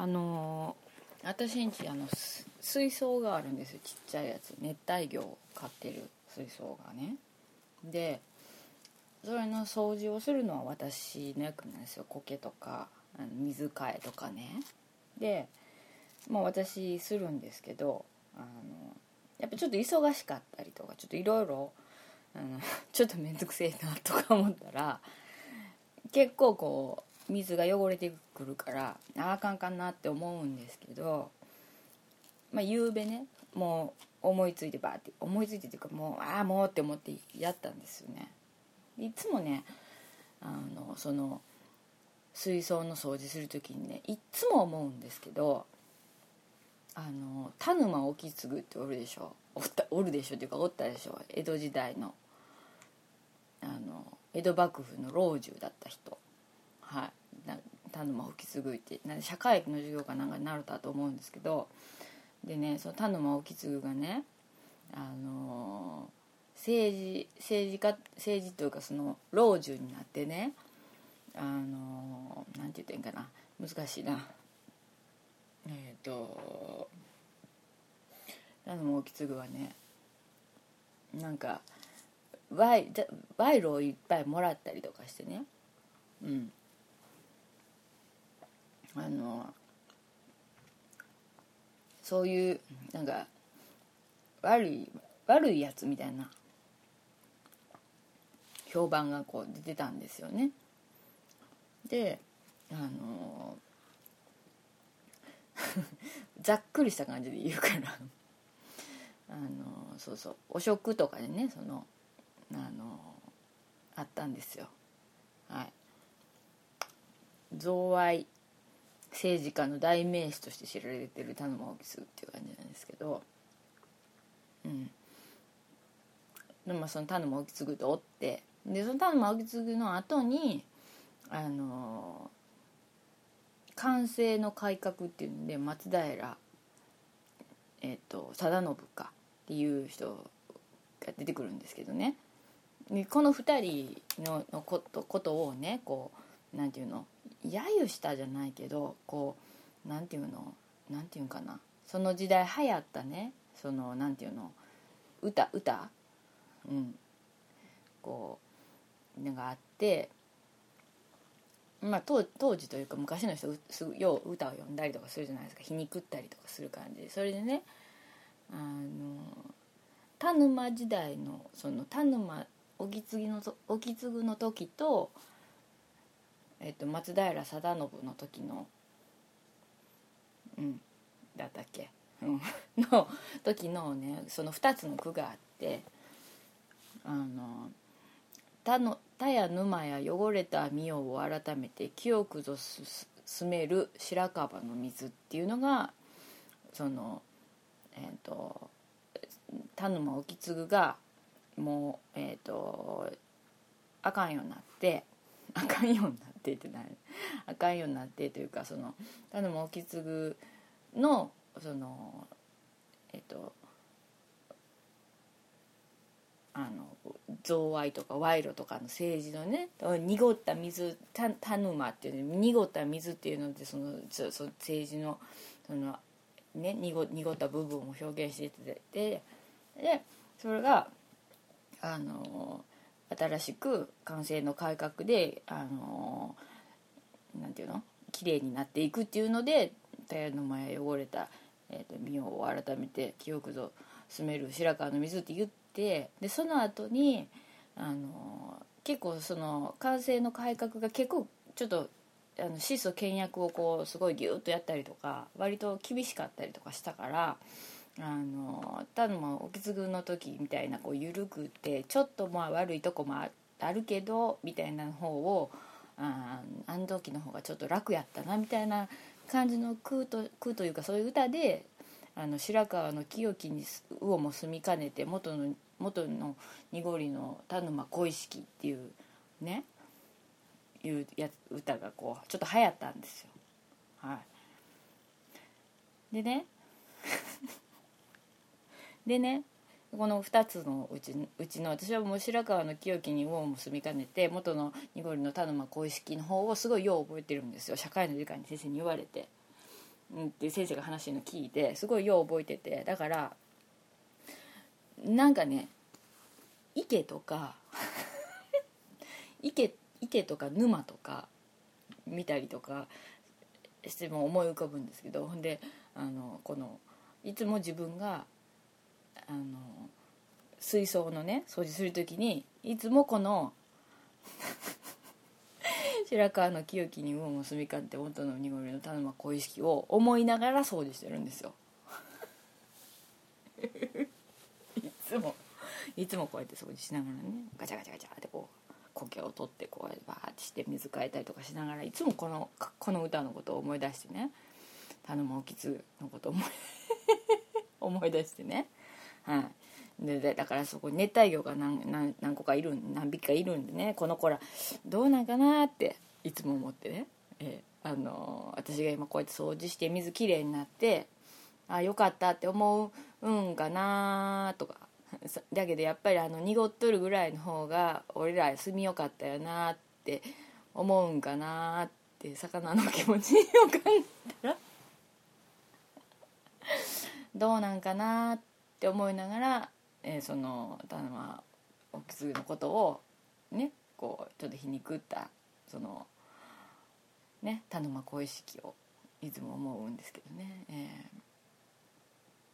あの私んちあの水槽があるんですよ。ちっちゃいやつ。熱帯魚を飼ってる水槽がね。でそれの掃除をするのは私の役なんですよ。苔とかあの水替えとかね。でまあ私するんですけどあのやっぱちょっと忙しかったりとかちょっといろいろちょっと面倒くせえなとか思ったら結構こう水が汚れてくるからああかんかんなって思うんですけどまあ夕べねもう思いついてバーって思いついてっていうかもうああもうって思ってやったんですよね。いつもねあのその水槽の掃除する時にねいっつも思うんですけどあの田沼意次っておるでしょ。おったおるでしょっていうかおったでしょ。江戸時代のあの江戸幕府の老中だった人。はい。田沼意次ってなん社会の授業かなんかになるたと思うんですけどでねその田沼意次がねあの政治政治家政治というかその老中になってねあのなんて言ってんかな難しいな。えっ、ー、と田沼意次はねなんか賄賂をいっぱいもらったりとかしてね。うん。あのそういうなんか悪い悪いやつみたいな評判がこう出てたんですよね。であの ざっくりした感じで言うからあのそうそうお食とかでねそのあのあったんですよ。はい。贈賄政治家の代名詞として知られてる田沼意次っていう感じなんですけどうん。でもその田沼意次とおってでその田沼意次の後にあの寛政の改革っていうんで松平えっ、と貞信かっていう人が出てくるんですけどね。この2人ののことことをねこうなんていうの？揶揄したじゃないけどこうなんていうの？なんていうかな？その時代流行ったね。そのなんていうの？歌歌？うん。こうのがあってまあ当当時というか昔の人すぐよう歌を読んだりとかするじゃないですか。皮肉ったりとかする感じ。それでねあの田沼時代のその田沼意次の意次の時と,、えっと松平定信の時のうんだったっけ、うん、の時のねその2つの句があってあの田の田や沼や汚れた御代を改めて清くぞ進める白樺の水っていうのがそのえっ、ー、と田沼意次がもうえっ、ー、とあかんようになってあかんようになってってないあかんようになってというかその田沼意次のそのえっ、とあの贈賄とか賄賂とかの政治のね濁った水田沼っていう濁った水っていうのでそのその政治のその、ね、濁濁った部分を表現しててでそれがあの新しく完成の改革であのなんていうの？綺麗になっていくっていうので田屋の前汚れた、えーと、とを改めて記憶ぞ住める白川の水って言ってでその後にあの結構その完成の改革が結構ちょっとあの質素倹約をこうすごいギュッとやったりとか割と厳しかったりとかしたからあのただまあ沖継の時みたいなこう緩くてちょっとまあ悪いとこもあるけどみたいな方をああの時の方がちょっと楽やったなみたいな感じの空と空というかそういう歌であの白川の清きに魚も住みかねて元の元の濁りの田沼小式っていうねいうや歌がこうちょっと流行ったんですよ。はい。でね。でねこの2つのうちうちの私はもう白川の清きに魚も住みかねて元の濁りの田沼小式の方をすごいよう覚えてるんですよ。社会の時間に先生に言われて。うんっていう先生が話してるの聞いてすごいよう覚えてて。だからなんかね池とか 池池とか沼とか見たりとかしても思い浮かぶんですけど。ほんであのこのいつも自分があの水槽のね掃除する時にいつもこの 白川の清きに魚も住みかって元の濁りの田沼小意識を思いながら掃除してるんですよ。いつもいつもこうやって掃除しながらねガチャガチャガチャってこう苔を取ってこうやってバーってして水替えたりとかしながらいつもこのこの歌のことを思い出してね田沼興津のことを思い 思い出してね。はいででだからそこ熱帯魚が何何何個かいる何匹かいるんでねこの子らどうなんかなっていつも思ってね、えー、あのー、私が今こうやって掃除して水きれいになってあよかったって思うんかなとか。だけどやっぱりあの濁っとるぐらいの方が俺ら住みよかったよなって思うんかなって魚の気持ちを考えたら。どうなんかなってって思いながら、えー、その田沼おきつのことをねこうちょっと皮肉ったそのね田沼小意識をいつも思うんですけどね、え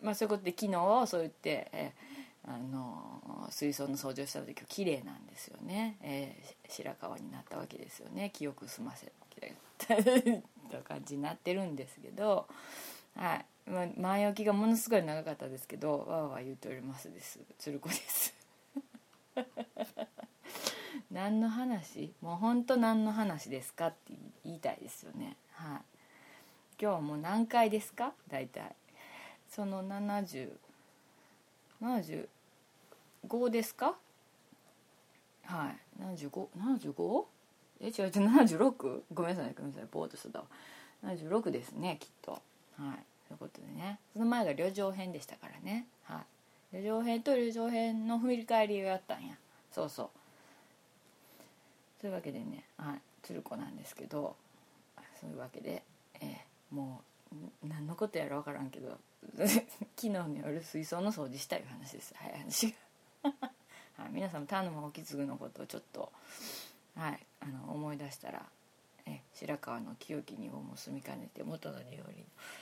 ー、まあそういうことで昨日そう言って、えーあの水槽の掃除をした時綺麗なんですよね、えー、白川になったわけですよね。記憶済ませ た感じになってるんですけど、はい。ま、前置きがものすごい長かったですけどわーわー言うておりますです。鶴子です。何の話？もう本当何の話ですかって言いたいですよね。はい。今日はもう何回ですか？大体。その7070 5ですか？はい。7575え違う違う76ごめんなさいごめんなさい。ぼーっとしてたわ。76ですねきっと。はい。そういうことでね。その前が旅情編でしたからね。はい。旅情編と旅情編の振り返りをやったんや。そうそう。そういうわけでね。はい。鶴子なんですけど。そういうわけで、えー、もう何のことやら分からんけど 昨日の夜水槽の掃除したいう話です。早い話が。はい、皆さんも田沼意次のことをちょっと、はい、あの思い出したらえ白川の清きにをも住みかねて元の料理の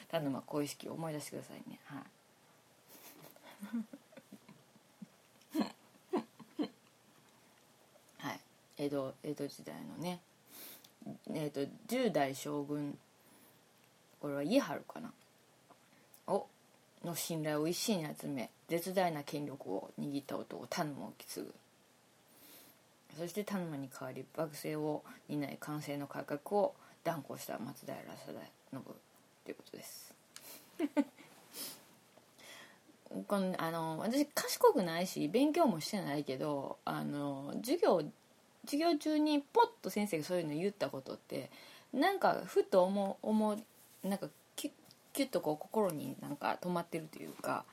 田沼小意識を思い出してくださいね。はい。はい。江戸江戸時代のねえーと、10代将軍これは家治かな。をの信頼を一身に集め絶大な権力を握った男田沼を継ぐ。そして田沼に代わり幕政を担い完成の改革を断行した松平定信ということです。このあの私賢くないし勉強もしてないけどあの授業授業中にポッと先生がそういうの言ったことってなんかふと思う思うなんかキュッキュッとこう心になんか止まってるというか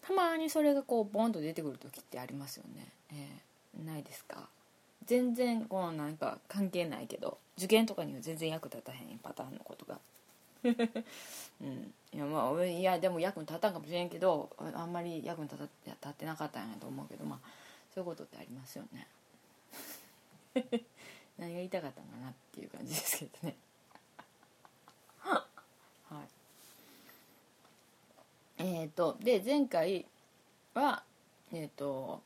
たまにそれがこうボンと出てくる時ってありますよね、えー、ないですか？全然このなんか関係ないけど受験とかには全然役立たへんパターンのことが。うん。いやまあいやでも役に立たんかもしれんけどあんまり役に立立ってなかったんやと思うけどまあそういうことってありますよね。何が言いたかったんかなっていう感じですけどね。はい。えっ、ー、とで前回はえっ、ー、と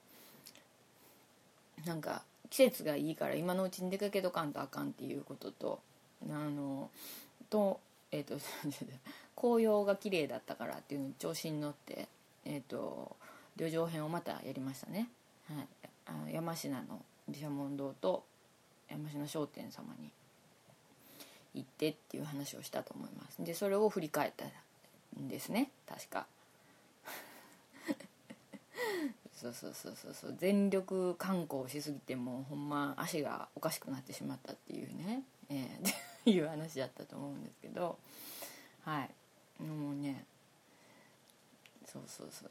なんか季節がいいから今のうちに出かけとかんとあかんっていうこととあのとえっ、ー、と 紅葉が綺麗だったからっていうのに調子に乗ってえっ、と旅情編をまたやりましたね、はい、あ山科の毘沙門堂と山科商店様に行ってっていう話をしたと思います。でそれを振り返ったんですね。確か。そうそうそうそうそう全力観光しすぎてもうほんま足がおかしくなってしまったっていうね、えー、っていう話だったと思うんですけど。はい。もうね。そうそうそう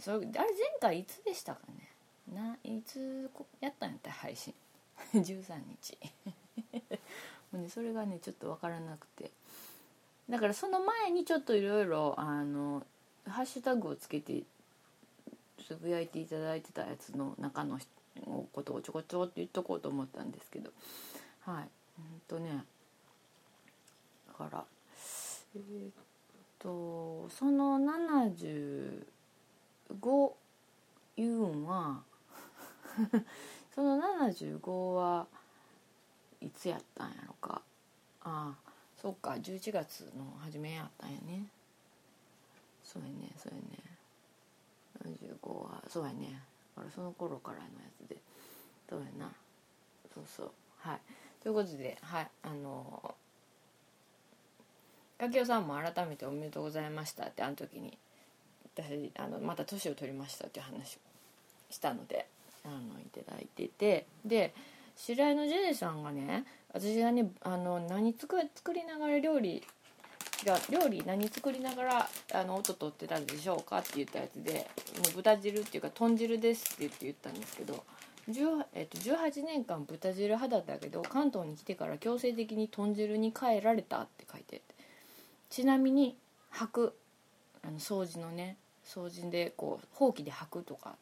そう。それあれ前回いつでしたかね。ないつやったんやった配信。13日。もうねそれがねちょっと分からなくて。だからその前にちょっといろいろあのハッシュタグをつけてつぶやいていただいてたやつの中のことをちょこちょこって言っとこうと思ったんですけど。はい。うんとねだからえー、っとその75言うんは その75はいつやったんやろか。ああそっか11月の初めやったんやね。そうやねそうやね。75はそうやね。だからその頃からのやつで。そうやな。そうそう。はい。ということではい。あのかきおさんも改めておめでとうございましたってあの時に私あのまた年を取りましたっていう話をしたのであのいただいてて。で知り合いのジェネさんがね私がねあの何作作りながら料理が料理何作りながらあの音取ってたんでしょうかって言ったやつでもう豚汁っていうか豚汁ですって言って言ったんですけど10えっと、18年間豚汁派だったけど関東に来てから強制的に豚汁に変えられたって書いてちなみに履くあの掃除のね掃除でこうほうきで履くとか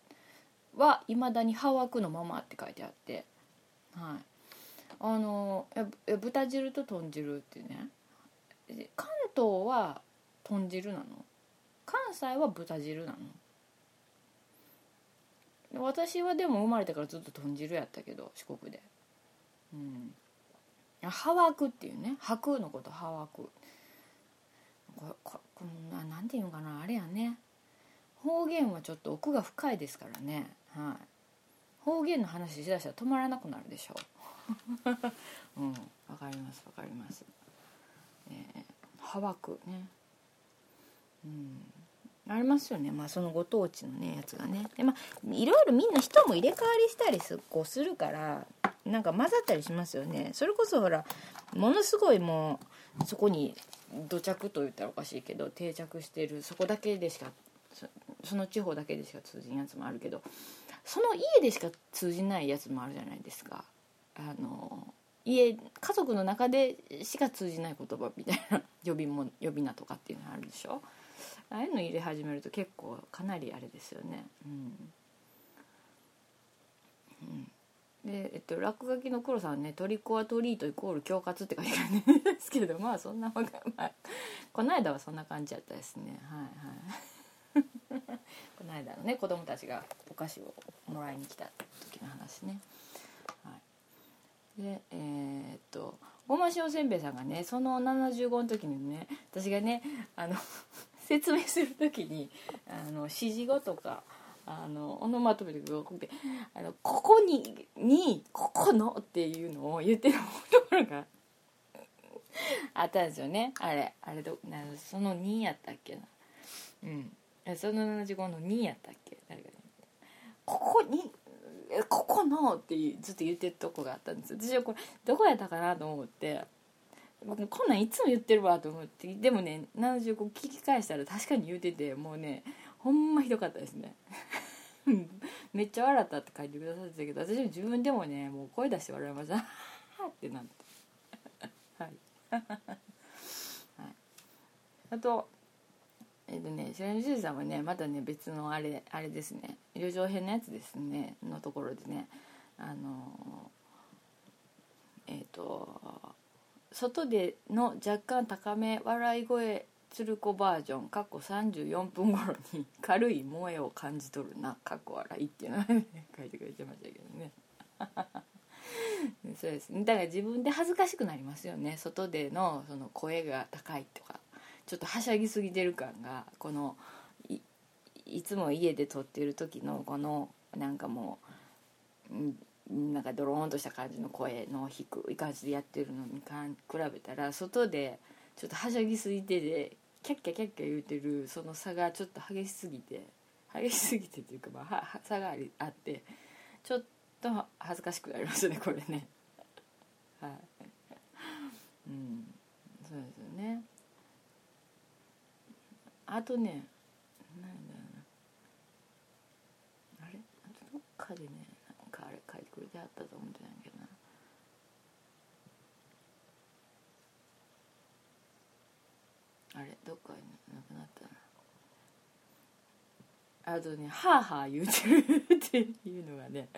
はいまだに歯枠のままって書いてあって。はい。あのえ豚汁と豚汁ってね。関東は豚汁なの？関西は豚汁なの？私はでも生まれてからずっと豚汁やったけど四国で。うん。ハワクっていうね白のことハワク。こここななんていうのかなあれやね。方言はちょっと奥が深いですからね。はい。方言の話しだしたら止まらなくなるでしょう。うん。わかりますわかります。えー、ハワクね。うん。ありますよね。まあそのご当地のねやつがね。でまあいろいろみんな人も入れ替わりしたりすこうするからなんか混ざったりしますよね。それこそほらものすごいもうそこに土着と言ったらおかしいけど定着してるそこだけでしかその地方だけでしか通じんやつもあるけどその家でしか通じないやつもあるじゃないですか。あの家家族の中でしか通じない言葉みたいな呼びも呼び名とかっていうのあるでしょ？ああいうの入れ始めると結構かなりあれですよね。うん。うん。で、えっと、落書きの黒さんね「トリコはトリートイコール恐喝」って書いてあるんですけどまあそんなまあ、この間はそんな感じやったですね。はいはい。この間のね子供たちがお菓子をもらいに来た時の話ね。でえー、っと大間塩せんべいさんがねその75の時にね私がねあの 説明する時にあの指示語とかあのオノマトペであのここににここのっていうのを言ってるところがあったんですよね。あれあれどなその2やったっけな。うん。その75の2やったっけ？誰かここにここのってずっと言ってるとこがあったんです私はこれどこやったかなと思って。こんなんいつも言ってるわと思って。でもね75聞き返したら確かに言うててもうねほんまひどかったですね。めっちゃ笑ったって書いてくださってたけど私も自分でもねもう声出して笑いました。ってなって。はい、はい、あとえっ、ー、とね白根じさんはねまたね別のあれあれですね。旅情編のやつですね。のところでね。あのえっ、と外での若干高め笑い声鶴子バージョン過去34分頃に 軽い萌えを感じ取るな過去笑いっていうのを、ね、書いてくれてましたけどね。そうです。ねだから自分で恥ずかしくなりますよね。外でのその声が高いとか。ちょっとはしゃぎすぎてる感がこのいつも家で撮ってる時のこのなんかもうなんかドローンとした感じの声の低い感じでやってるのにかん比べたら外でちょっとはしゃぎすぎてでキャッキャキャッキャ言うてるその差がちょっと激しすぎて激しすぎてっていうか、まあ、差があってちょっと恥ずかしくなりますねこれね。はい。うん。そうですよね。あとねなんだろうな。あれ？あとどっかでねなんかあれ書いてくれてあったと思ってたんやけどな。あれ？どっかになくなったな。あとねハーハー言うてるっていうのがね。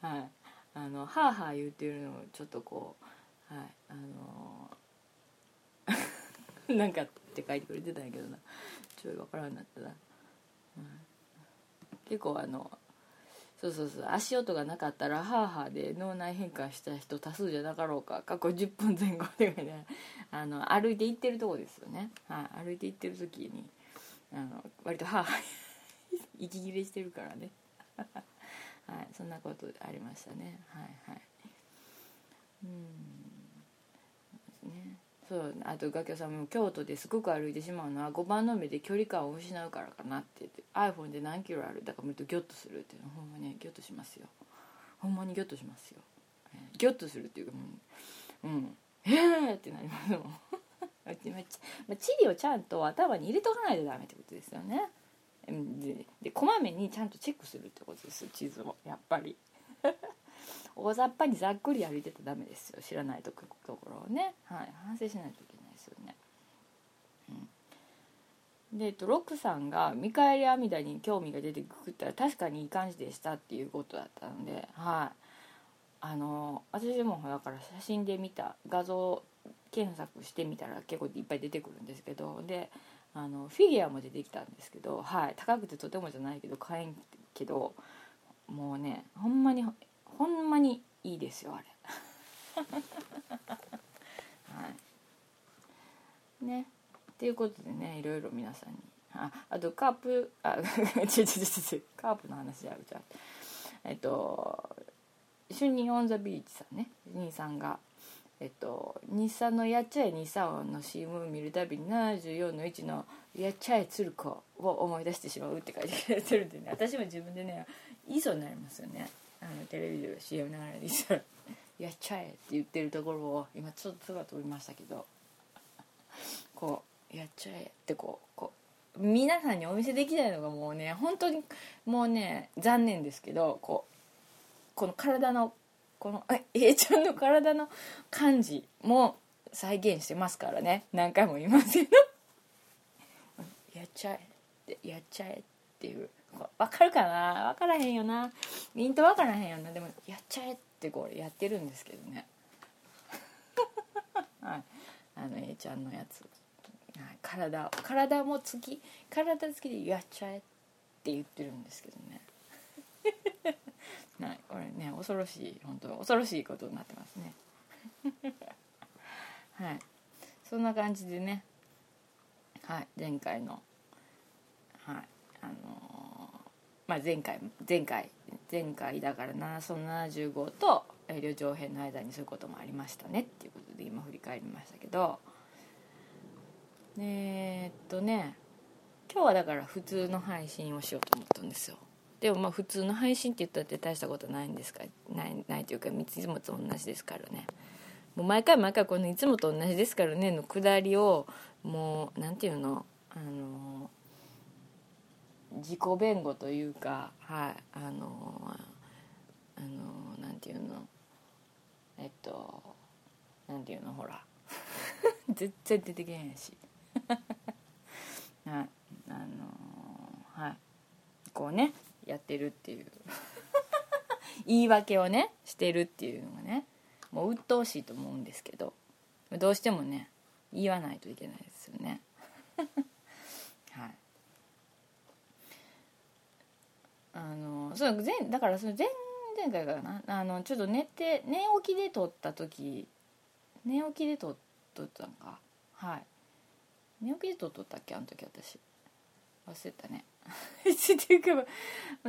はい。あのハーハー言うてるのちょっとこうはい。あのーなんかって書いてくれてたんやけどな。ちょいわからんなったな、うん、結構あのそうそうそう足音がなかったらハーハーで脳内変換した人多数じゃなかろうか過去10分前後でねあの歩いて行ってるとこですよね、はい、歩いて行ってる時にあの割とハーハー 息切れしてるからね。はいそんなことありましたね。はいはい。うん。ね。そうあと楽器さんも京都ですごく歩いてしまうのは5番の目で距離感を失うからかなって言って iPhone で何キロあるだから見るとギョッとするっていうのほんまにギョッとしますよ。ほんまにギョッとしますよ、えー、ギョッとするっていうかもうん、うん、えー！ってなりますもん まあ、地理をちゃんと頭に入れとかないとダメってことですよね。ででこまめにちゃんとチェックするってことです地図を。やっぱり。大雑把にざっくり歩いてたらダメですよ。知らないところをね、はい、反省しないといけないですよね。うん、で、えっと、ロックさんが見返り阿弥陀に興味が出てくったら確かにいい感じでしたっていうことだったので、はい、あの私もだから写真で見た画像検索してみたら結構いっぱい出てくるんですけどであのフィギュアも出てきたんですけど、はい、高くてとてもじゃないけど買えんけどもうねほんまにほんまにいいですよあれ。はい。ね。っていうことでねいろいろ皆さんに。ああとカープあ 違う違う違うカープの話あるじゃん。えっと主任オン・ザ・ビーチさんね。兄さんがえっと日産のやっちゃえ日産の CM を見るたびに74の1のやっちゃえ鶴子を思い出してしまうって書いてくれてるんでね。私も自分でね言いそうになりますよねあのテレビで CM ながらにしたら「やっちゃえ」って言ってるところを今ちょっと空飛びましたけどこう「やっちゃえ」ってこうこう皆さんにお見せできないのがもうね本当にもうね残念ですけどこうこの体のこの A ちゃんの体の感じも再現してますからね。何回も言いますけど「やっちゃえ」って「やっちゃえ」っていう分かるかな？分からへんよな。ミント分からへんよな。でもやっちゃえってこれやってるんですけどね。はい。あの A ちゃんのやつ、はい、体体もつき体つきでやっちゃえって言ってるんですけどね。はい。これね恐ろしい本当恐ろしいことになってますね。はい。そんな感じでね。はい。前回のはい。あのまあ、前回前回前回だからなその75と旅情編の間にそういうこともありましたねっていうことで今振り返りましたけど。えー、っとね今日はだから普通の配信をしようと思ったんですよ。でもまあ普通の配信って言ったって大したことないんですか？ないないというかいつもと同じですからね。もう毎回毎回この「いつもと同じですからね」のくだりをもう何て言うの？あの自己弁護というかはいあのあのなんていうの？えっとなんていうの？ほら。全然出てけへんし。はいあのはい。こうねやってるっていう。言い訳をねしてるっていうのがねもう鬱陶しいと思うんですけどどうしてもね言わないといけないですよねはいあの前だからその前前回かな？あのちょっと寝て寝起きで撮った時寝起きで撮撮ったんか？はい。寝起きで撮っとったっけ？あの時私。忘れたね。っていうか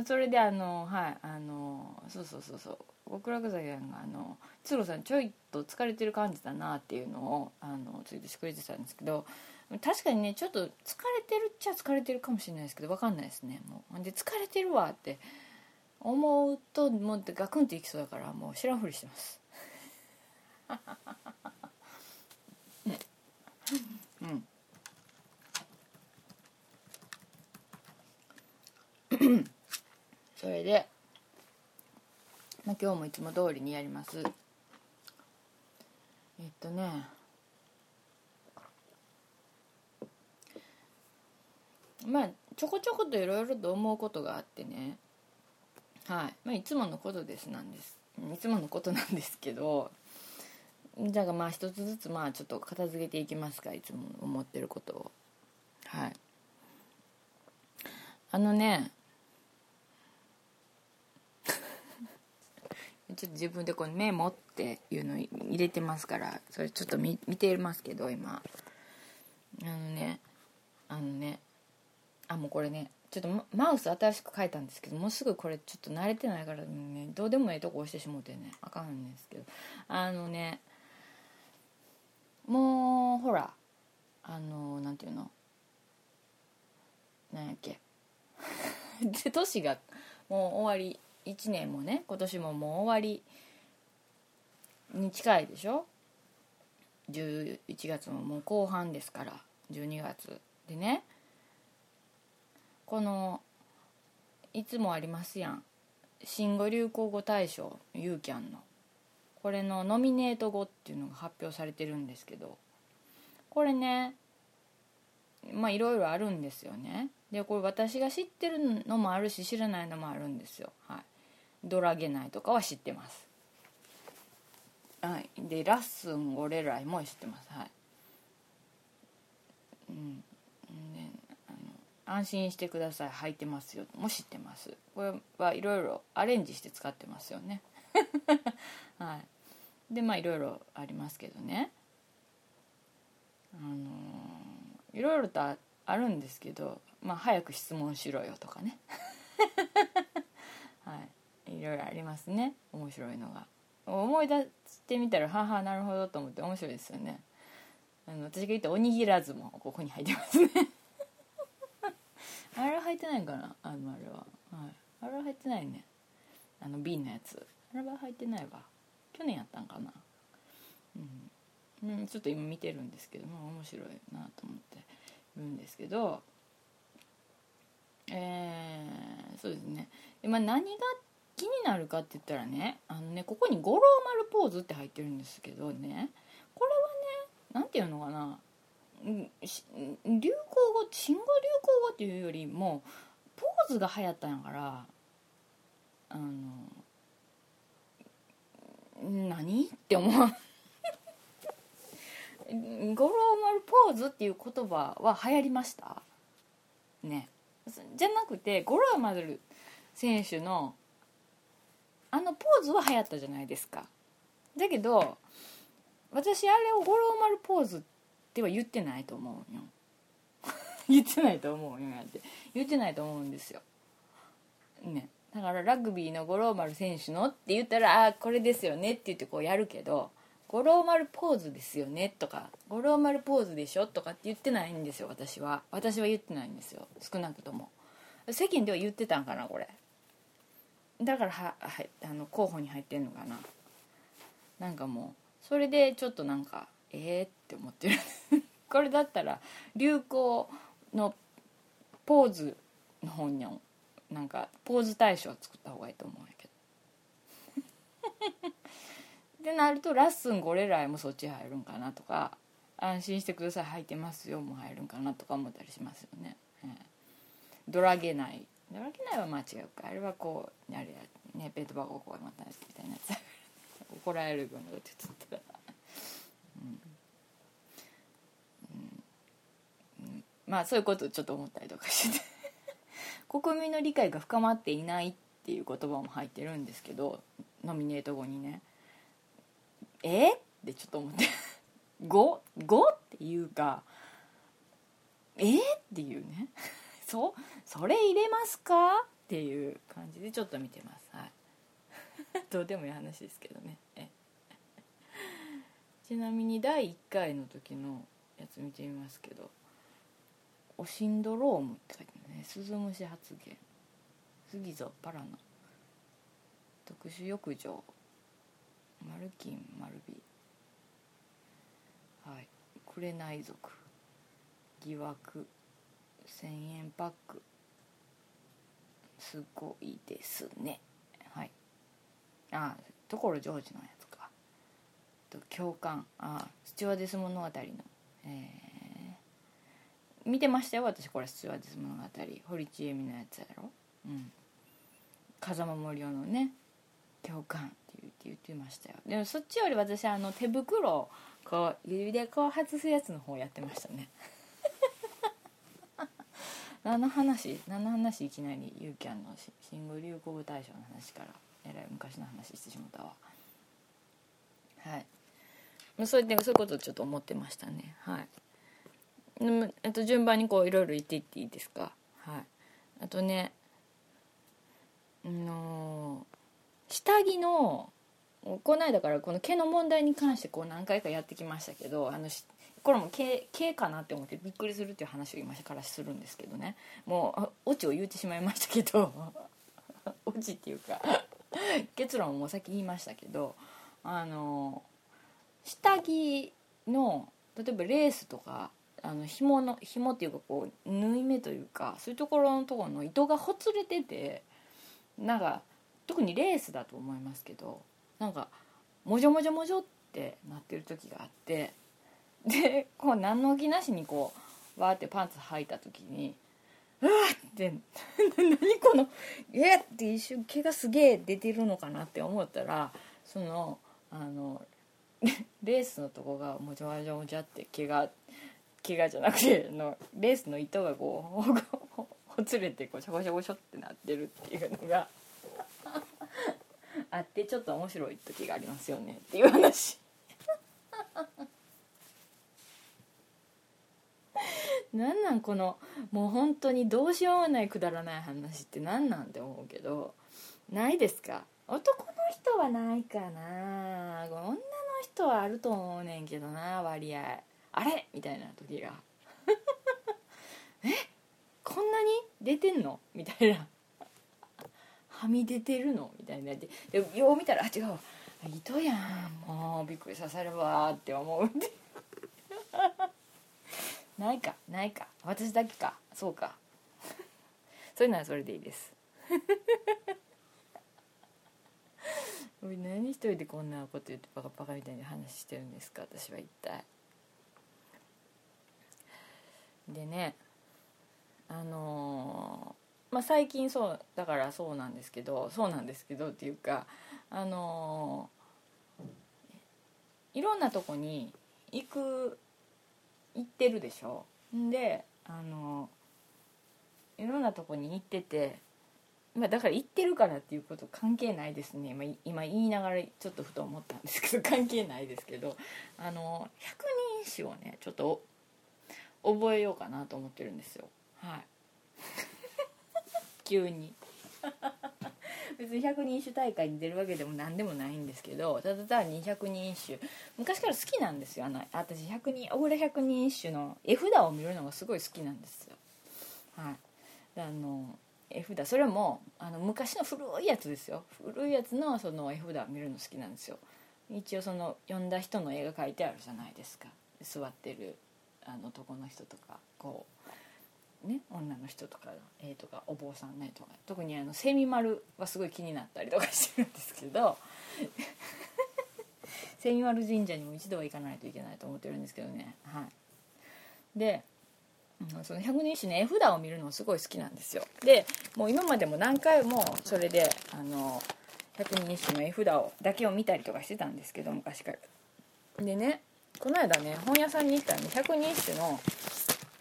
それであのはいあのそうそうそうそう。極楽酒があの鶴さんちょいと疲れてる感じだなっていうのをあのツイートしてくれてたんですけど確かにねちょっと疲れてるっちゃ疲れてるかもしれないですけど分かんないですね。もうで疲れてるわって思うともうガクンっていきそうだからもう知らんふりしてます。うん。それで、まあ、今日もいつも通りにやります。えっとねまあちょこちょこといろいろと思うことがあってねはい、まあ、いつものことですなんです。いつものことなんですけどじゃあまあ一つずつまあちょっと片付けていきますかいつも思ってることを。はい。あのね ちょっと自分でこのメモっていうの入れてますからそれちょっと見見てますけど今。あのねあのねあもうこれね。ちょっとマウス新しく変えたんですけどもうすぐこれちょっと慣れてないからねどうでもええとこ押してしもうてねあかんんですけど。あのねもうほらあのなんていうの？なんやっけ。で年がもう終わり1年もね今年ももう終わりに近いでしょ？11月ももう後半ですから12月でね。このいつもありますやん。新語・流行語大賞ユーキャンの。これのノミネート語っていうのが発表されてるんですけど。これねまあいろいろあるんですよね。でこれ私が知ってるのもあるし知らないのもあるんですよ。はい。ドラゲナイとかは知ってます。はい。でラッスンゴレライも知ってます。はい。うん。安心してください。履いてますよ。も知ってます。これはいろいろアレンジして使ってますよね。はい。でまあいろいろありますけどね。あのいろいろとあるんですけどまあ早く質問しろよとかね。はい。いろいろありますね。面白いのが。思い出してみたらははなるほどと思って面白いですよね。あの私が言ったおにぎらずもここに入ってますね。あれは入ってないかなあのあれは、はい、あれは入ってないね。あの瓶のやつ。あれは入ってないわ。去年やったんかな。うん。うん、ちょっと今見てるんですけども面白いなと思ってるんですけどえー、そうですね。今何が気になるかって言ったらねあのねここに「五郎丸ポーズ」って入ってるんですけどね。これはね何て言うのかな。流行語新語・流行語っていうよりもポーズが流行ったんやからあの何って思う？五郎丸ポーズっていう言葉は流行りました？ね。じゃなくて五郎丸選手のあのポーズは流行ったじゃないですか。だけど私あれを五郎丸ポーズっては言ってないと思うよ。言ってないと思うよって。言ってないと思うんですよ。ね。だからラグビーの五郎丸選手のって言ったらああこれですよねって言ってこうやるけど五郎丸ポーズですよねとか五郎丸ポーズでしょとかって言ってないんですよ私は。私は言ってないんですよ。少なくとも。世間では言ってたんかなこれ。だからははあの候補に入ってんのかな。なんかもうそれでちょっとなんかええー、って思ってる。これだったら流行のポーズの方になんかポーズ大賞を作った方がいいと思うんやけど。ってなるとラッスンゴレライもそっち入るんかなとか安心してください履いてますよも入るんかなとか思ったりしますよね、えー、ドラゲナイ。ドラゲナイは間違うか。あれはこうあれやねペット箱こうまたみたいなやつ。怒られるようなこと言ってた。らうん、うん、まあそういうことをちょっと思ったりとかしてて。国民の理解が深まっていないっていう言葉も入ってるんですけどノミネート後にね。え？ってちょっと思って。5 5っていうかえ？っていうね。そう？それ入れますか？っていう感じでちょっと見てます。はい。どうでもいい話ですけどね。ちなみに第1回の時のやつ見てみますけど「オシンドローム」って書いてあるね。スズムシ発言。杉ぞパラナ。特殊浴場。マルキンマルビ。はい。紅族。疑惑。1000円パック。すごいですね。はい。あ所ジョージのやつか。と共感。あスチュワーデス物語の、え見てましたよ私これ「スチュワーデス物語」堀ちえみのやつやろ？うん。風間森夫のね共感って言って言ってましたよ。でもそっちより私あの手袋こう指でこう外すやつの方やってましたね。何の話？何の話？いきなりユーキャンの新語・流行語大賞の話からえらい昔の話してしまったわ。はい。そういうそういうことをちょっと思ってましたね。はい。えっと順番にこういろいろ言っていっていいですか？はい。あとねの下着のこの間からこの毛の問題に関してこう何回かやってきましたけどあのこれも毛毛かなって思ってびっくりするっていう話を今からするんですけどね。もうオチを言うてしまいましたけど オチっていうか 結論もさっき言いましたけどあの下着の例えばレースとかあの紐の紐っていうかこう縫い目というかそういうところのところの糸がほつれててなんか特にレースだと思いますけどなんかもじょもじょもじょってなってる時があってでこう何の気なしにこうわーってパンツ履いた時にうわって 何このえっって一瞬毛がすげえ出てるのかなって思ったらそのあのレースのとこがもじゃもじゃもじゃって毛が毛がじゃなくてのレースの糸がこうほつれてこうシャコシャコシャってなってるっていうのがあってちょっと面白い時がありますよねっていう話。なんなんこのもう本当にどうしようもないくだらない話って何なんって思うけどないですか？男の人はないかな。女の人はあると思うねんけどな割合。あれ？みたいな時が。え？こんなに出てんの？みたいな。はみ出てるの？みたいな。でよう見たらあ違う糸やん。もうびっくりさせればって思うて。ないかないか。私だけか。そうか。そういうのはそれでいいです。何一人でこんなこと言ってバカバカみたいに話してるんですか？私は一体。でねあのー、まあ最近そうだからそうなんですけどそうなんですけどっていうかあのー、いろんなとこに行く行ってるでしょ。であのー、いろんなとこに行っててまあ、だから行ってるからっていうこと関係ないですね、まあ、今言いながらちょっとふと思ったんですけど関係ないですけどあの百人一首をねちょっと覚えようかなと思ってるんですよ。はい。急に。別に百人一首大会に出るわけでも何でもないんですけどただ単に百人一首。昔から好きなんですよあの私百人小倉百人一首の絵札を見るのがすごい好きなんですよ。はい。あの絵札。それもあの昔の古いやつですよ。古いやつのその絵札を見るの好きなんですよ。一応その読んだ人の絵が描いてあるじゃないですか。座ってる。あの男の人とかこうね女の人とか絵とかお坊さんの絵とか特にあのセミ丸はすごい気になったりとかしてるんですけど セミ丸神社にも一度は行かないといけないと思ってるんですけどね。はい。でその百人一首の絵札を見るのすごい好きなんですよ。でもう今までも何回もそれであの百人一首の絵札をだけを見たりとかしてたんですけど昔から。でねこの間ね本屋さんに行ったらね百人一首の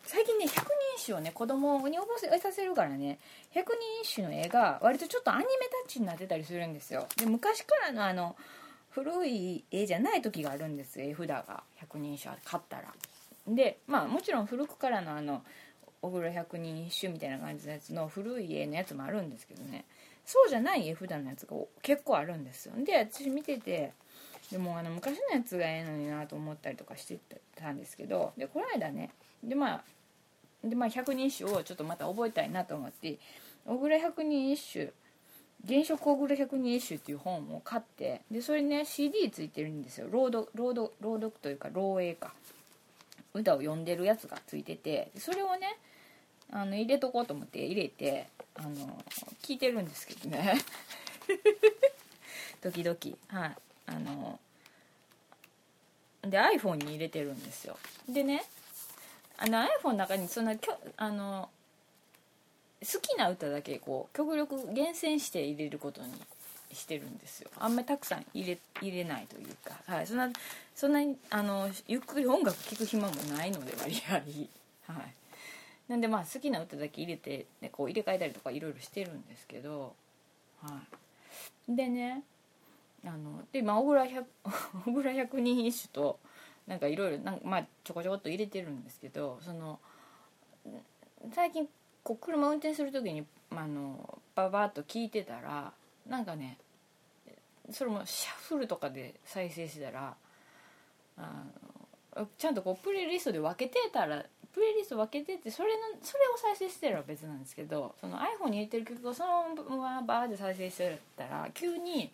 最近ね百人一首をね子供に覚えさせるからね百人一首の絵が割とちょっとアニメタッチになってたりするんですよ。で昔からのあの古い絵じゃない時があるんです絵札が。百人一首買ったら。でまあもちろん古くからのあの小黒百人一首みたいな感じのやつの古い絵のやつもあるんですけどね。そうじゃない絵札のやつが結構あるんですよ。で私見ててでもあの昔のやつがええのになと思ったりとかしてたんですけどでこの間ねでまあでまあ百人一首をちょっとまた覚えたいなと思って「小倉百人一首原色小倉百人一首」っていう本を買ってでそれにね CD ついてるんですよ。朗読朗読朗読というか漏洩か。歌を読んでるやつがついててそれをねあの入れとこうと思って入れてあの聞いてるんですけどね。時々はい。あので iPhone に入れてるんですよ。でねあの iPhone の中にそんなきょあの好きな歌だけこう極力厳選して入れることにしてるんですよ。あんまりたくさん入れ入れないというか、はい、そんなそんなにあのゆっくり音楽聴く暇もないので割合。はい。なんでまあ好きな歌だけ入れて、ね、こう入れ替えたりとかいろいろしてるんですけど。はい。でねあのでまあ小倉百 小倉百人一首となんかいろいろまあちょこちょこっと入れてるんですけどその最近こう車運転する時に、まあ、のババッと聞いてたらなんかねそれもシャッフルとかで再生したらあのちゃんとこうプレイリストで分けてたらプレイリスト分けてってそれのそれを再生してたら別なんですけどその iPhone に入れてる曲をそのままバーで再生してたら急に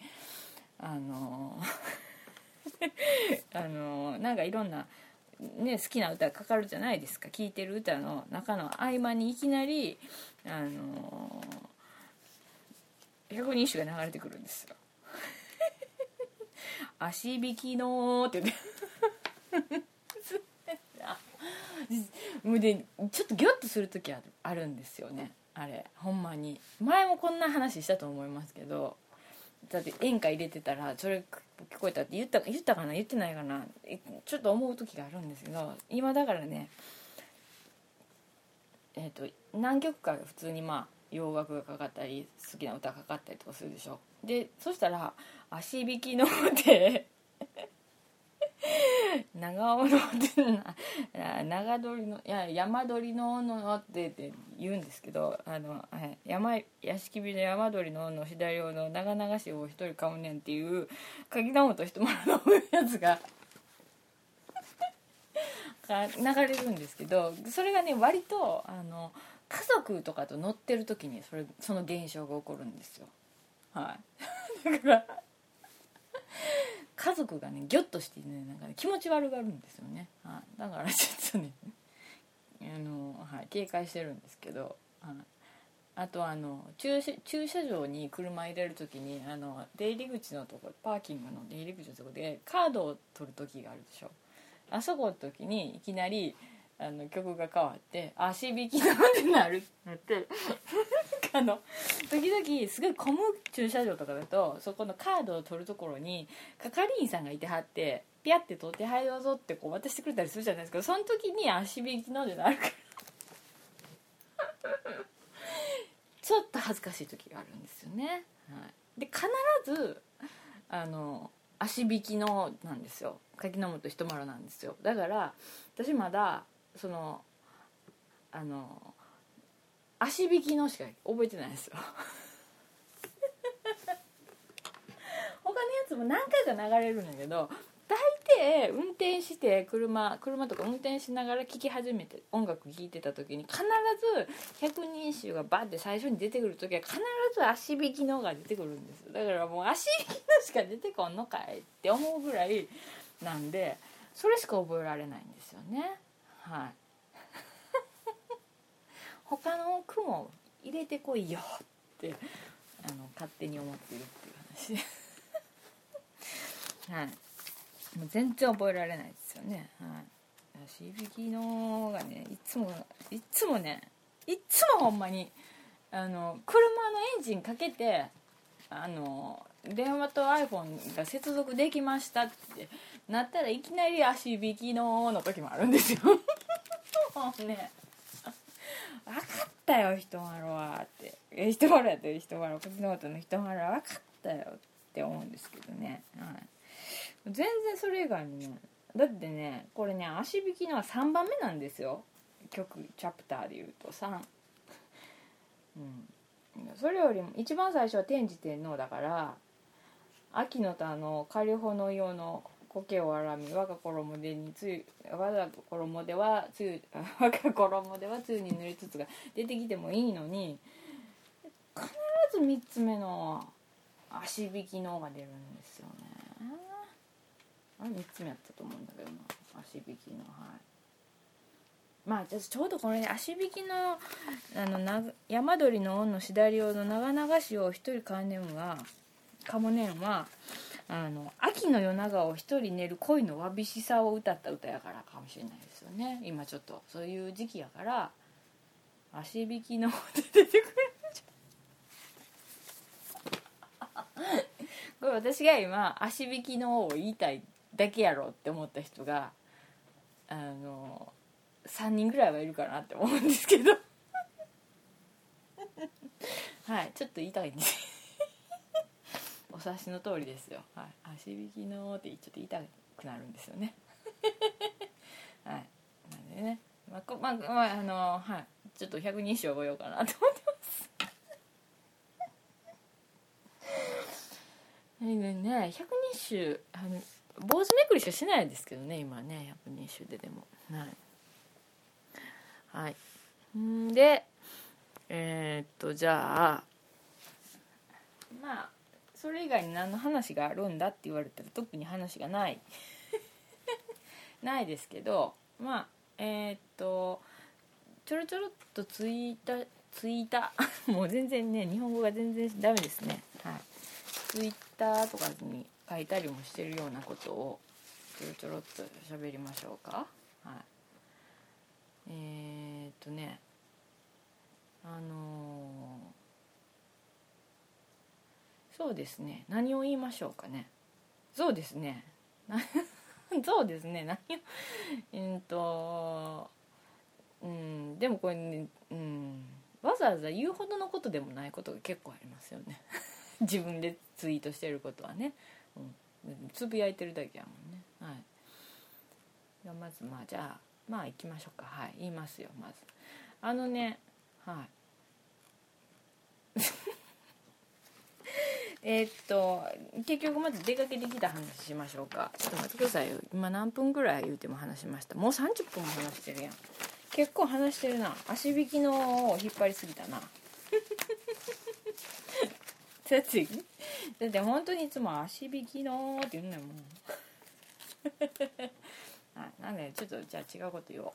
あの あのなんかいろんなね、好きな歌かかるじゃないですか。聴いてる歌の中の合間にいきなりあの百人一首が流れてくるんですよ「足引きの」って。言ってでちょっとギョッとする時あるあるんですよね。あれほんまに。前もこんな話したと思いますけどだって演歌入れてたらそれ聞こえたって言った言ったかな？言ってないかな？ちょっと思う時があるんですけど今だからねえっ、ー、と何曲か普通にまあ洋楽がかかったり好きな歌がかかったりとかするでしょ？でそしたら「足引きの」で 長尾のって長鳥のいや山鳥ののってって言うんですけどあの山屋敷火の山鳥のの左尾の長々しを一人買うねんっていう鍵の本一丸のやつ が流れるんですけどそれがね割とあの家族とかと乗ってる時にそれその現象が起こるんですよ。はい。だから家族がねギョッとしてねなんかね気持ち悪がるんですよね、はい、だから ちょっとねあの、はい、警戒してるんですけど、はい、あとあの駐駐車場に車入れる時にあの出入り口のとこパーキングの出入り口のとこでカードを取る時があるでしょ。あそこの時にいきなりあの曲が変わって足引きなんてなるって。あの時々すごい混む駐車場とかだとそこのカードを取るところに係員さんがいてはってピャって取って「はいどうぞ」ってこう渡してくれたりするじゃないですか。その時に足引きなんてなるから。ちょっと恥ずかしい時があるんですよね、はい、で必ずあの足引きのなんですよ。柿の本一丸なんですよ。だから私まだそのあの足引きのしか覚えてないですよ。他のやつも何回か流れるんだけど大抵運転して車車とか運転しながら聴き始めて音楽聴いてた時に必ず百人一首がバッて最初に出てくる時は必ず足引きのが出てくるんですだからもう足引きのしか出てこんのかいって思うぐらいなんでそれしか覚えられないんですよね。はい他の句も入れてこいよってあの勝手に思ってるっていう話。はい。もう全然覚えられないですよね。はい。しびきのがねいつもいつもねいつもほんまにあの車のエンジンかけてあの電話と iPhone が接続できましたってなったらいきなり足引きのの時もあるんですよ。もうね。分かったよ人丸はって。人丸やってる人丸こっちのことの人丸は分かったよって思うんですけどね、はい、全然それ以外にねだってねこれね足引きのは3番目なんですよ。曲チャプターでいうと。3うん。それよりも一番最初は天智天皇だから秋の田の仮穂の用の苔をあらみ我が衣でにつゆ我が衣ではつゆ我が衣ではつゆに塗りつつが出てきてもいいのに必ず3つ目の足引きのが出るんですよね。あれ3つ目やったと思うんだけどな足引きのはい。まあちょうどこれ、ね、足引きのあのな山鳥の恩の左用の長々しを一人買うねんはかもねんはあの秋の夜長を一人寝る恋のわびしさを歌った歌やから。かもしれないですよね。今ちょっとそういう時期やから。足引きの出てくるこれ私が今足引きのを言いたいだけやろって思った人があの3人ぐらいはいるかなって思うんですけど。はいちょっと言いたいんです。お察しの通りですよ、はい、足引きのってちょっと言いたくなるんですよね。はい。なんでね。まあ、こまあ、まあ、あのはい。ちょっと百人一首覚えようかなと思ってます。ね百人一首あの坊主めくりしかしないですけどね今ね。百人一首ででも。はい。はい。んでえー、っとじゃあまあそれ以外に何の話があるんだって言われたら特に話がない。ないですけどまあえー、っとちょろちょろっとツイータツイータ もう全然ね日本語が全然ダメですね。はい。ツイッターとかに書いたりもしてるようなことをちょろちょろっと喋りましょうか。はい。えー、っとねあのー、そうですね。何を言いましょうかね。そうですね。そうですね。何をうんとうんでもこれね、うん、わざわざ言うほどのことでもないことが結構ありますよね。自分でツイートしてることはね、うん、つぶやいてるだけやもんね。はい。じゃまずまあじゃあまあ行きましょうか。はい。言いますよまず。あのねはい。えっと結局まず出かけてきた話しましょうか。ちょっと待ってくださいよ。今何分ぐらい言うても話しました。もう30分も話してるやん。結構話してるな。足引きのを引っ張りすぎたな。だってだって本当にいつも足引きのって言うんだもん あなんでちょっとじゃあ違うこと言おう。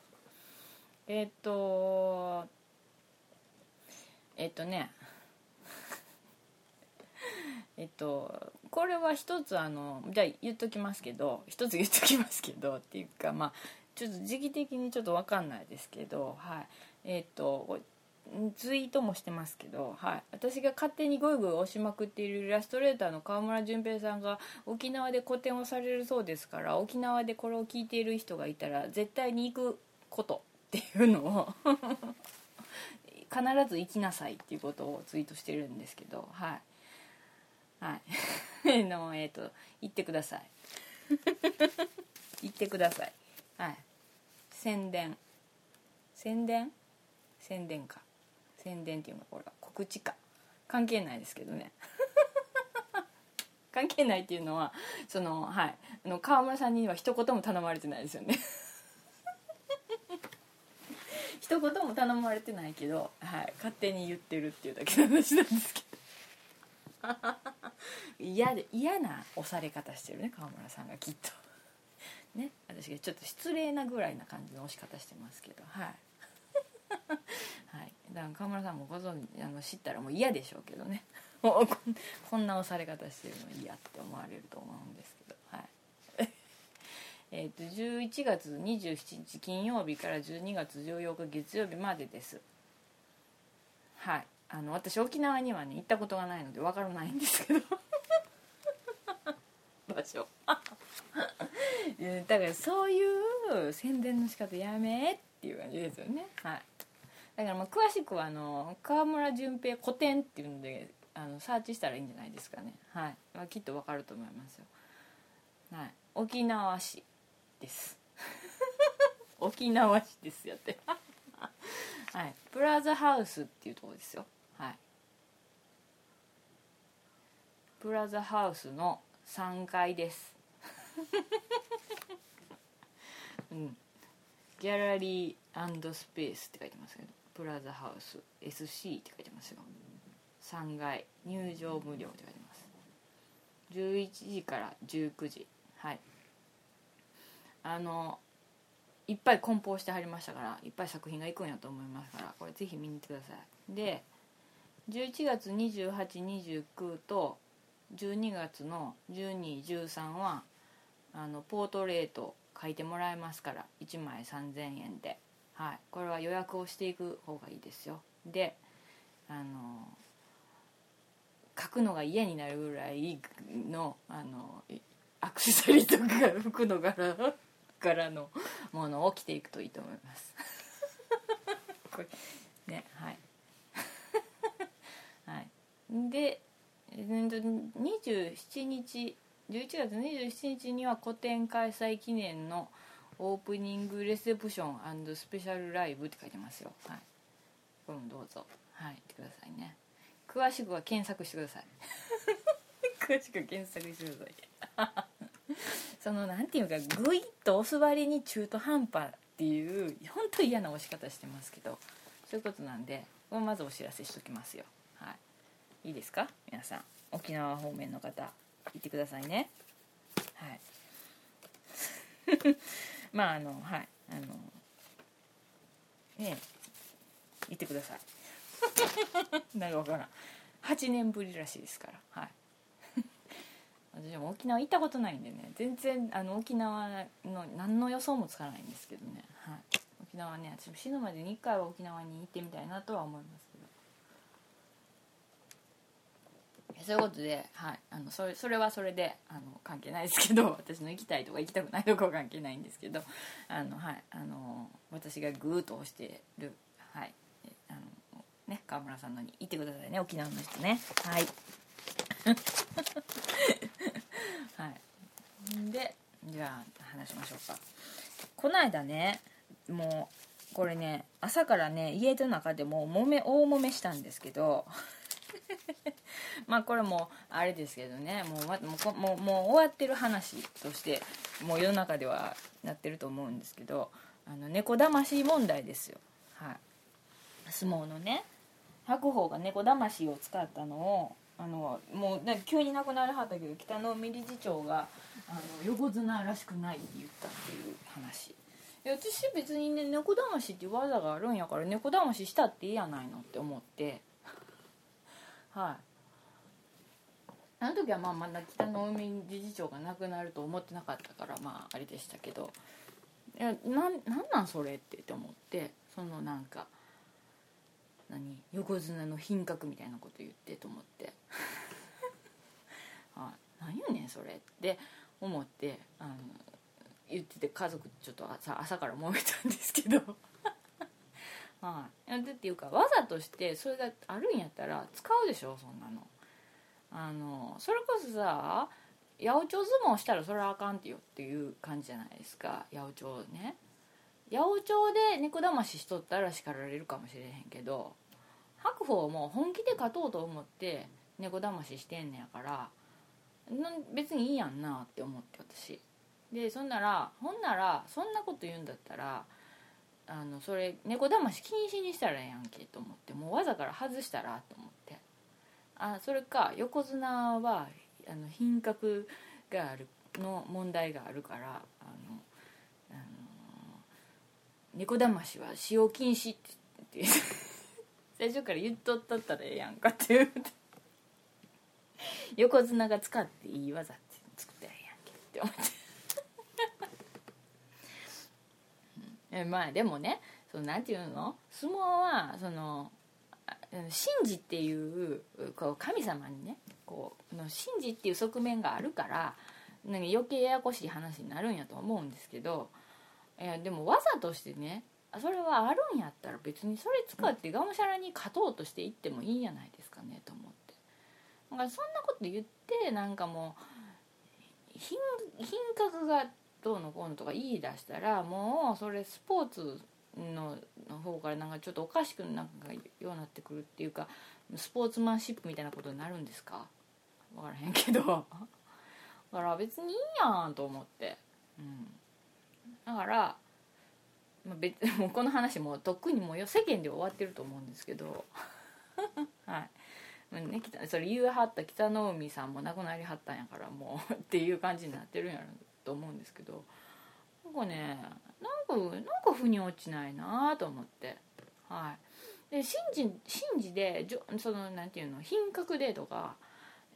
えっとえっとねえっとこれは一つあのじゃあ言っときますけど一つ言っときますけどっていうかまあちょっと時期的にちょっと分かんないですけどはい。えっとツイートもしてますけど、はい、私が勝手にゴイゴイ押しまくっているイラストレーターの川村淳平さんが沖縄で個展をされるそうですから沖縄でこれを聞いている人がいたら絶対に行くことっていうのを 必ず行きなさいっていうことをツイートしてるんですけどはい。はい。のえっ、ー、と言ってください。言ってください。はい。宣伝。宣伝？宣伝か。宣伝っていうのこれは告知か。関係ないですけどね。関係ないっていうのはそのはい。あの川村さんには一言も頼まれてないですよね。一言も頼まれてないけど、はい、勝手に言ってるっていうだけの話なんですけど。嫌で嫌な押され方してるね川村さんがきっと。ね私がちょっと失礼なぐらいな感じの押し方してますけどはい。はい。だから川村さんもご存知あの知ったらもう嫌でしょうけどね。もうこんな押され方してるの嫌って思われると思うんですけどはい。えっと11月27日金曜日から12月14日月曜日までです。はい。あの私沖縄にはね行ったことがないのでわからないんですけど。場所。だからそういう宣伝の仕方やめっていう感じですよね。はい。だからまあ詳しくはあの川村淳平古典っていうのであのサーチしたらいいんじゃないですかね。はい、まあ、きっとわかると思いますよ。はい。沖縄市です。沖縄市ですよって。はい。プラザハウスっていうところですよ。はい。プラザハウスの3階です。うん。ギャラリースペースって書いてますけどプラザハウス SC って書いてますよ。3階入場無料って書いてます。11時から19時。はい。あのいっぱい梱包してはりましたからいっぱい作品がいくんやと思いますからこれぜひ見に行ってください。で11月2829と12月の1213はあのポートレート書いてもらえますから1枚3000円で、はい、これは予約をしていく方がいいですよ。であの書くのが嫌になるぐらいのあのアクセサリーとか服の柄柄のものを着ていくといいと思います。ねはい。で27日11月27日には個展開催記念のオープニングレセプションスペシャルライブって書いてますよ。はい。これもどうぞ。はい。行ってくださいね。詳しくは検索してください。詳しく検索してください。そのなんていうかグイッとお座りに中途半端っていう本当嫌な押し方してますけどそういうことなんでまずお知らせしときますよ。いいですか？皆さん。沖縄方面の方行ってくださいね。はい。まああのはい。あのね行ってください。なんか分からん。8年ぶりらしいですから。はい。私も沖縄行ったことないんでね。全然あの沖縄の何の予想もつかないんですけどね、はい、沖縄ね私も死ぬまでに1回は沖縄に行ってみたいなとは思いますけどそういうことで、はい、あのそれそれはそれであの関係ないですけど 私の行きたいとか行きたくないとかは関係ないんですけどあの、はい、あの私がグーッと押してる、はい、あのね川村さんのに行ってくださいね沖縄の人ね。はい。はい。でじゃあ話しましょうか。この間ねもうこれね朝からね家の中でももめ大揉めしたんですけど まあこれもあれですけどね。もうもうもうもう終わってる話としてもう世の中ではなってると思うんですけどあの猫だまし問題ですよ。はい。相撲のね。白鵬が猫だましを使ったのをあのもう急に亡くなりはったけど北の海理事長があの横綱らしくないって言ったっていう話。いや私別にね猫だましっていう技があるんやから猫だまししたっていいやないのって思って。はい。あの時はまあまだ北の海理事長が亡くなると思ってなかったからまああれでしたけどいやななんなんそれってって思ってそのなんか何横綱の品格みたいなこと言ってと思って。はい。何やねんそれって思ってあの言ってて家族ちょっと朝朝から揉めたんですけど。はい、だっていうか技としてそれがあるんやったら使うでしょそんなの。あのそれこそさ八百長相撲したらそれはあかんってよっていう感じじゃないですか八百長ね。八百長で猫だまししとったら叱られるかもしれへんけど白鵬も本気で勝とうと思って猫だまししてんねやから別にいいやんなって思って私。でそんならほんならそんなこと言うんだったらあのそれ猫だまし禁止にしたらええやんけと思ってもうわざから外したらと思って。あそれか横綱はあの品格があるの問題があるからあのあの猫だましは使用禁止ってって最初から言っとったったらええやんかっていうて。横綱が使っていい技って作ったらええやんけって思って。えまあでもねそのなんていうの？相撲はその神事っていうこう神様にねこうの神事っていう側面があるからなんか余計ややこしい話になるんやと思うんですけどいやでも技としてねそれはあるんやったら別にそれ使ってがむしゃらに勝とうとしていってもいいんじゃないですかねと思って。だからそんなこと言ってなんかもう品品格がどうのこうのとか言い出したらもうそれスポーツのの方からなんかちょっとおかしくなんかようになってくるっていうかスポーツマンシップみたいなことになるんですか？分からへんけど。だから別にいいやんと思って、うん、だからまあ、別 もうこの話もとっくにもう世間で終わってると思うんですけど。はい、ね、それ言うはった北の海さんも亡くなりはったんやからもう っていう感じになってるんやろ。と思うんですけどなんかねなんかなんか腑に落ちないなと思って。はい。で信じ信じでそのなんていうの品格でとか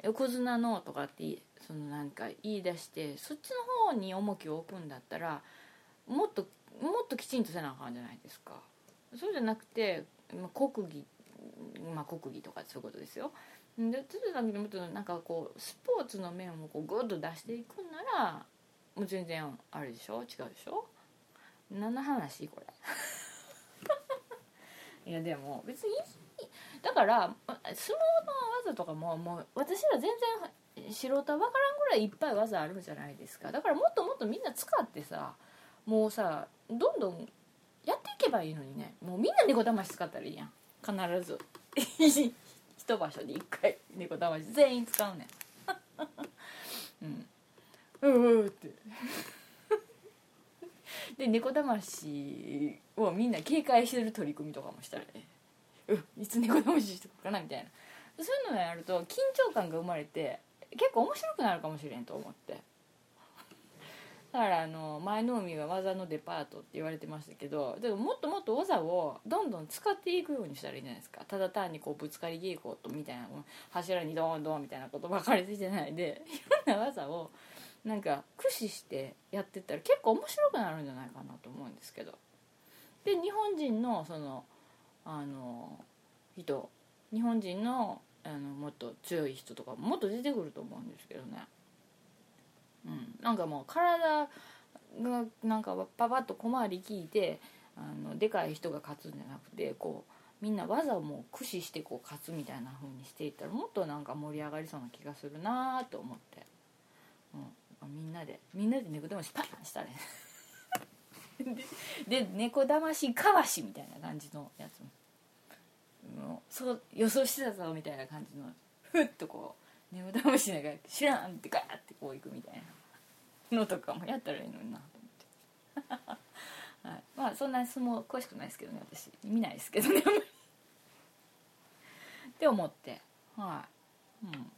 横綱のとかってそのなんか言い出してそっちの方に重きを置くんだったらもっともっときちんとせなあかんじゃないですか。そうじゃなくて、まあ、国技まあ国技とかそういうことですよ。でつるさんもっとなんかこうスポーツの面をこうグッと出していくんならもう全然あれでしょ？違うでしょ？何の話これ？いやでも別にだから相撲の技とかももう私ら全然素人は分からんぐらいいっぱい技あるじゃないですか。だからもっともっとみんな使ってさもうさどんどんやっていけばいいのにね。もうみんな猫魂使ったらいいやん。必ず。一場所で一回猫魂全員使うねん。うん。ううって。で猫魂をみんな警戒してる取り組みとかもしたらねうんいつ猫魂してくるかなみたいな。そういうのをやると緊張感が生まれて結構面白くなるかもしれんと思って。だからあの前の海は技のデパートって言われてましたけどでももっともっと技をどんどん使っていくようにしたらいいじゃないですか。ただ単にこうぶつかり稽古とみたいな柱にドンドンみたいなことばかりでじゃないでいろんな技をなんか駆使してやってったら結構面白くなるんじゃないかなと思うんですけど。で日本人のそのあの人。日本人のあのもっと強い人とかもっと出てくると思うんですけどね。うん。なんかもう体がなんかパパッと小回り聞いてあのでかい人が勝つんじゃなくてこうみんな技をもう駆使してこう勝つみたいな風にしていったらもっとなんか盛り上がりそうな気がするなと思って、みんなでみんなで猫魂パンしたね。でで猫魂かわしみたいな感じのやつも。もうそう予想してたぞみたいな感じのふっとこう猫魂ながら知らんってガーってこういくみたいなのとかもやったらいいのにな。と思って、はい、まあそんな相撲詳しくないですけどね私。見ないですけどねって思って。はい。うん。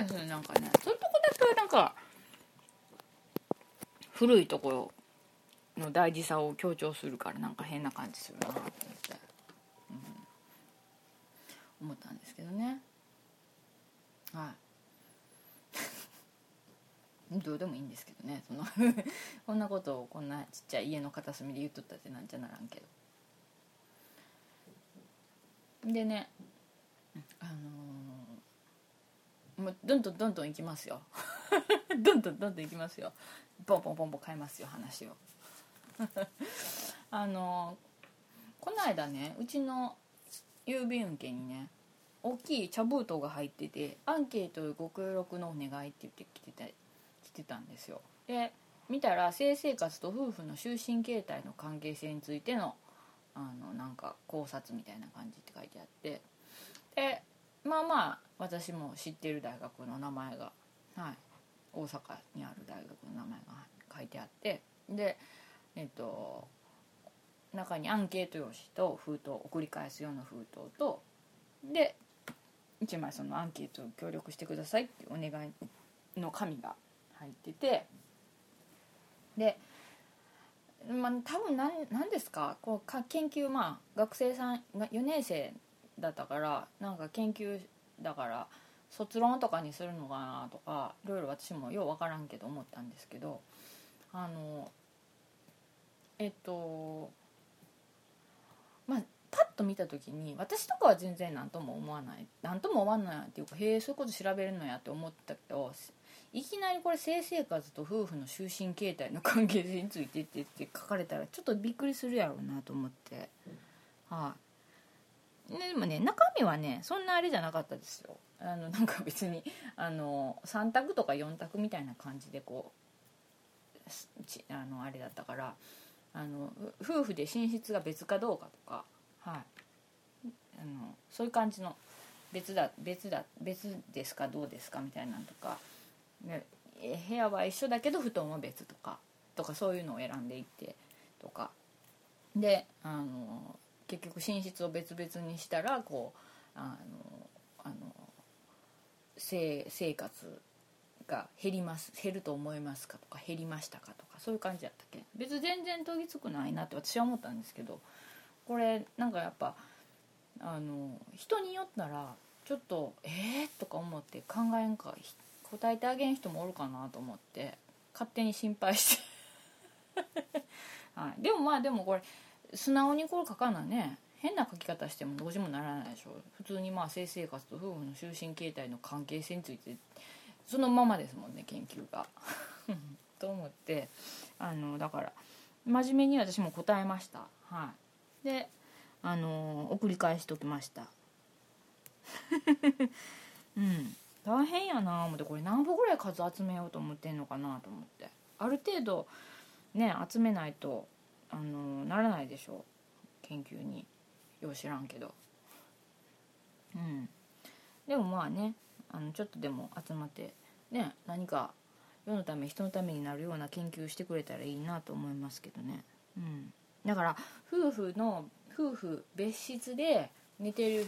うん、なんかね。そういうとこだけなんか古いところの大事さを強調するからなんか変な感じするなと思って、うん、思ったんですけどね。はい。どうでもいいんですけどね。その こんなことをこんなちっちゃい家の片隅で言っとったってなんじゃならんけど。でねあのー、もうどんどんどんどんいきますよ。どんどんどんどんいきますよ。ポンポンポンポン変えますよ話を。あのこの間ねうちの郵便受けにね大きい茶封筒が入っててアンケートご協力のお願いって言って来てた来てたんですよ。で見たら性生活と夫婦の就寝形態の関係性についてのあのなんか考察みたいな感じって書いてあって。でまあまあ私も知ってる大学の名前が、はい、大阪にある大学の名前が書いてあってでえっと中にアンケート用紙と封筒送り返すような封筒とで1枚そのアンケートを協力してくださいっていうお願いの紙が入っててでまあ多分何何ですか？こうか研究まあ学生さんが4年生だったからなんか研究だから卒論とかにするのかなとかいろいろ私もよう分からんけど思ったんですけどあのえっとまあパッと見た時に私とかは全然何とも思わない何とも思わないっていうかへえそういうこと調べるのやって思ったけどいきなりこれ性生活と夫婦の就寝形態の関係性についてってって書かれたらちょっとびっくりするやろうなと思って。はい、でもね中身はねそんなあれじゃなかったですよ。あの なんか別にあの3択とか4択みたいな感じでこうあのあれだったからあの夫婦で寝室が別かどうかとか、はい、あのそういう感じの別だ別だ別ですかどうですかみたいなのとか、ね、部屋は一緒だけど布団は別とかとかそういうのを選んでいってとか。であの結局寝室を別々にしたらこうあのあの生生活が減ります減ると思いますかとか減りましたかとかそういう感じだったっけ？別全然研ぎつくないなって私は思ったんですけどこれなんかやっぱあの人によったらちょっと「えー?」とか思って考えんか答えてあげん人もおるかなと思って勝手に心配して。はい、でもまあでもこれ素直にこれ書かなね変な書き方してもどうしようもならないでしょ。普通にまあ性生活と夫婦の就寝形態の関係性についてそのままですもんね研究が。と思ってあのだから真面目に私も答えました。はい。であの送り返しておきました。うん。大変やな思ってこれ何歩ぐらい数集めようと思ってんのかなと思って。ある程度ね集めないとあのならないでしょう。研究に。よう知らんけど。うん。でもまあねあのちょっとでも集まってね何か世のため人のためになるような研究してくれたらいいなと思いますけどね。うん。だから夫婦の夫婦別室で寝てる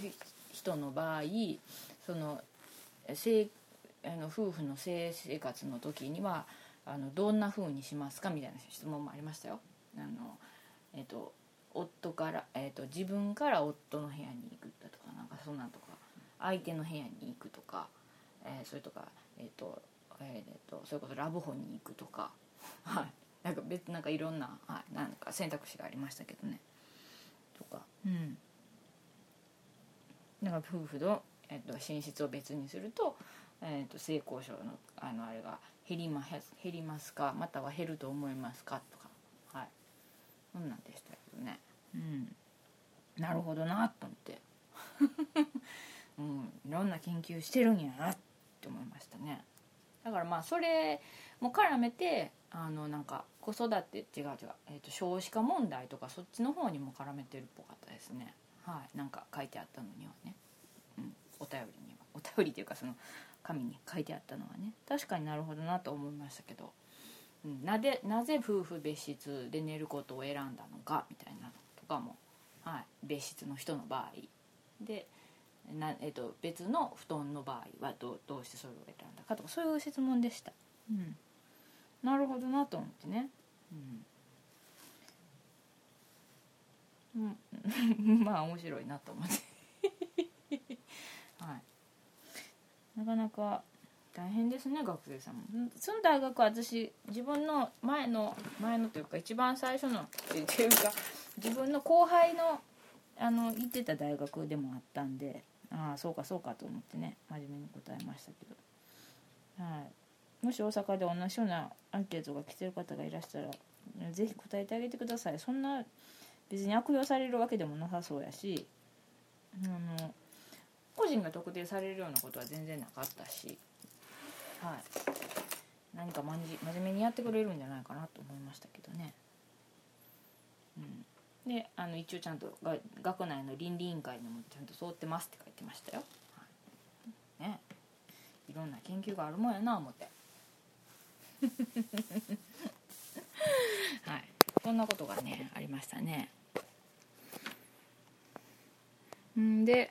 人の場合その性あの夫婦の性生活の時にはあのどんな風にしますかみたいな質問もありましたよ。あのえっ、と夫から、えーと、自分から夫の部屋に行くだとかなんかそんなんとか相手の部屋に行くとか、えー、それとか、えーとえーと、それこそラブホに行くとか、はい、なんか別なんかいろんな,、はい、なんか選択肢がありましたけどね。とか。うん。なんか夫婦の、えーと、寝室を別にすると,、えーと、性交渉のあのあれが減りま減りますかまたは減ると思いますかとそんなんでしたけどね。うん。なるほどなと思って。うん。いろんな研究してるんやなって思いましたね。だからまあそれも絡めてあのなんか子育て違う違う、えーと、少子化問題とかそっちの方にも絡めてるっぽかったですね。はい。なんか書いてあったのにはね、うん、お便りには。お便りっていうかその紙に書いてあったのはね。確かになるほどなと思いましたけど、なでなぜ夫婦別室で寝ることを選んだのかみたいなかも、はい、別室の人の場合。でな、えーと、別の布団の場合はどうどうしてそれを選んだかとかそういう質問でした、うん、なるほどなと思ってね、うん、うん、まあ面白いなと思って。はい。なかなか大変ですね学生さんも。その大学は私自分の前の前のというか一番最初のっていうか 自分の後輩のあの行ってた大学でもあったんでああそうかそうかと思ってね真面目に答えましたけど、はい、もし大阪で同じようなアンケートが来てる方がいらしたら是非答えてあげてください。そんな別に悪用されるわけでもなさそうやしあの個人が特定されるようなことは全然なかったし、はい、何かまじ真面目にやってくれるんじゃないかなと思いましたけどね。うん。であの一応ちゃんとが学内の倫理委員会にもちゃんと通ってますって書いてましたよ、はい、ね。いろんな研究があるもんやな思って。はい。そんなことがねありましたね。ん。で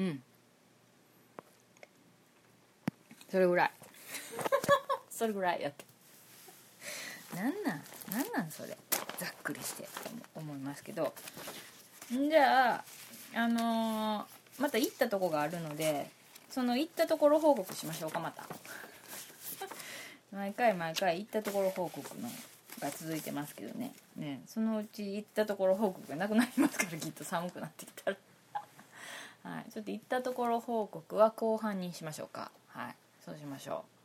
うん。それぐらい。それぐらいやって。なんなん？なんなんそれ？ざっくりして。思いますけど。んじゃああのー、また行ったとこがあるのでその行ったところ報告しましょうかまた。毎回毎回行ったところ報告のが続いてますけどね。ね。そのうち行ったところ報告がなくなりますからきっと寒くなってきたらはい。ちょっと行ったところ報告は後半にしましょうか。はい。そうしましょう。